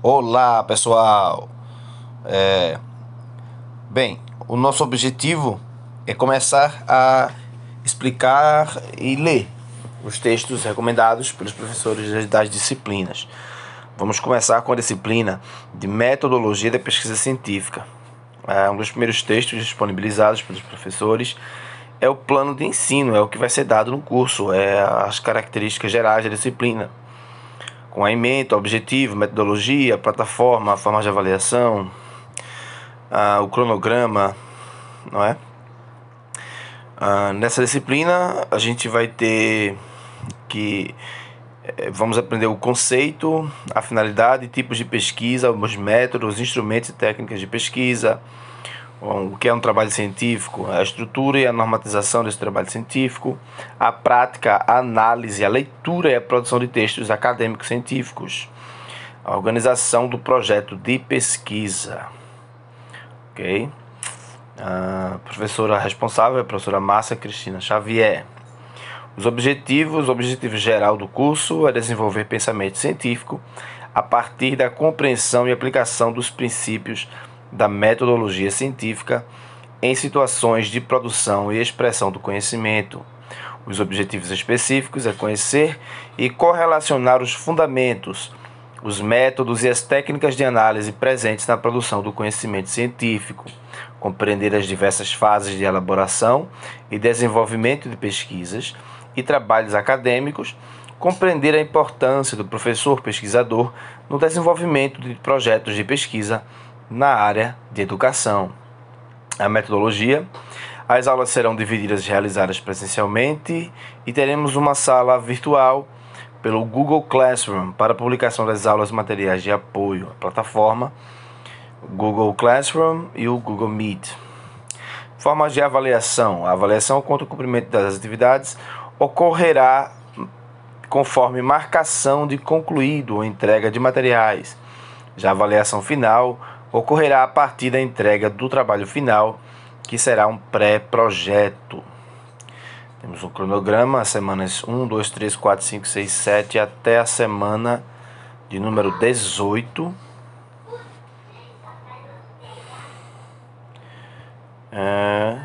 Olá pessoal! É... Bem, o nosso objetivo é começar a explicar e ler os textos recomendados pelos professores das disciplinas. Vamos começar com a disciplina de Metodologia da Pesquisa Científica. É um dos primeiros textos disponibilizados pelos professores é o plano de ensino, é o que vai ser dado no curso, é as características gerais da disciplina com ementa, objetivo, metodologia, plataforma, forma de avaliação, ah, o cronograma, não é? Ah, nessa disciplina a gente vai ter que eh, vamos aprender o conceito, a finalidade, tipos de pesquisa, os métodos, instrumentos e técnicas de pesquisa, o que é um trabalho científico, a estrutura e a normatização desse trabalho científico, a prática, a análise, a leitura e a produção de textos acadêmicos científicos, a organização do projeto de pesquisa. Ok? A professora responsável é a professora Márcia Cristina Xavier. Os objetivos, o objetivo geral do curso é desenvolver pensamento científico a partir da compreensão e aplicação dos princípios da metodologia científica em situações de produção e expressão do conhecimento. Os objetivos específicos é conhecer e correlacionar os fundamentos, os métodos e as técnicas de análise presentes na produção do conhecimento científico, compreender as diversas fases de elaboração e desenvolvimento de pesquisas e trabalhos acadêmicos, compreender a importância do professor pesquisador no desenvolvimento de projetos de pesquisa na área de educação. A metodologia. As aulas serão divididas e realizadas presencialmente e teremos uma sala virtual pelo Google Classroom para publicação das aulas e materiais de apoio à plataforma Google Classroom e o Google Meet. Formas de avaliação. A avaliação contra o cumprimento das atividades ocorrerá conforme marcação de concluído ou entrega de materiais. Já a avaliação final ocorrerá a partir da entrega do trabalho final, que será um pré-projeto. Temos um cronograma, semanas 1, 2, 3, 4, 5, 6, 7 até a semana de número 18. É...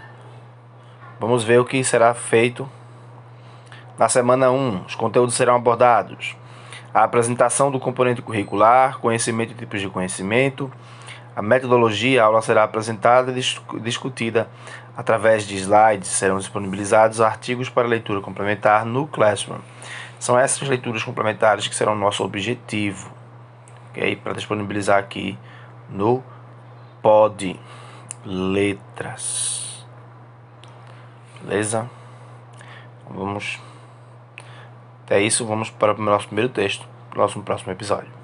Vamos ver o que será feito na semana 1. Os conteúdos serão abordados. A apresentação do componente curricular, conhecimento e tipos de conhecimento, a metodologia, a aula será apresentada e discutida através de slides, serão disponibilizados artigos para leitura complementar no Classroom. São essas leituras complementares que serão nosso objetivo, ok? Para disponibilizar aqui no Pod Letras. Beleza? Vamos. Até isso, vamos para o nosso primeiro texto, no nosso próximo episódio.